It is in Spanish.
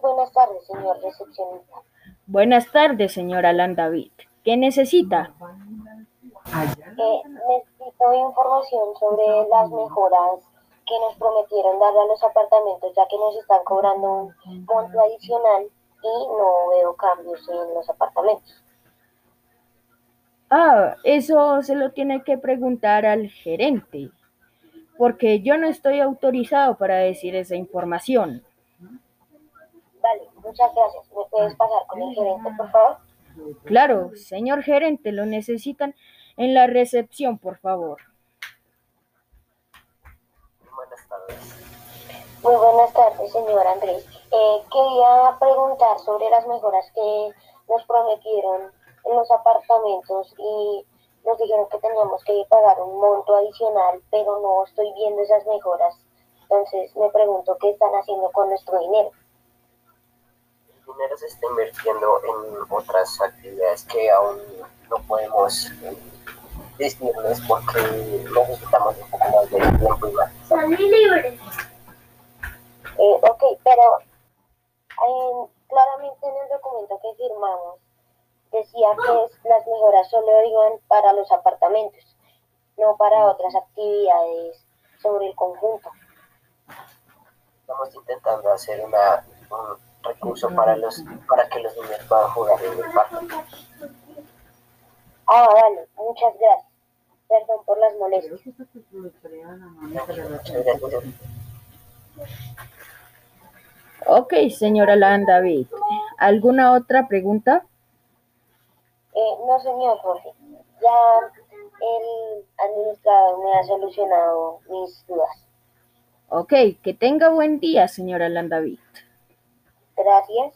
buenas tardes, señor recepcionista. Buenas tardes, señora David. ¿Qué necesita? Eh, necesito información sobre las mejoras que nos prometieron darle a los apartamentos, ya que nos están cobrando un monto adicional y no veo cambios en los apartamentos. Ah, eso se lo tiene que preguntar al gerente, porque yo no estoy autorizado para decir esa información. Vale, muchas gracias. ¿Me puedes pasar con el gerente, por favor? Claro, señor gerente, lo necesitan en la recepción, por favor. Buenas tardes. Muy buenas tardes, señor Andrés. Eh, quería preguntar sobre las mejoras que nos prometieron en los apartamentos y nos dijeron que teníamos que pagar un monto adicional, pero no estoy viendo esas mejoras. Entonces me pregunto qué están haciendo con nuestro dinero. Dinero se está invirtiendo en otras actividades que aún no podemos eh, decirles porque necesitamos un poco más de tiempo y más. Son libres. Eh, ok, pero eh, claramente en el documento que firmamos decía que es- las mejoras solo iban para los apartamentos, no para otras actividades sobre el conjunto. Estamos intentando hacer una, un recurso para los para que los niños puedan jugar en el parque. Ah, vale, muchas gracias. Perdón por las molestias. Ok, señora David. ¿Alguna otra pregunta? Eh, no, señor Jorge, ya el administrador me ha solucionado mis dudas. Ok, que tenga buen día, señora David. Gracias.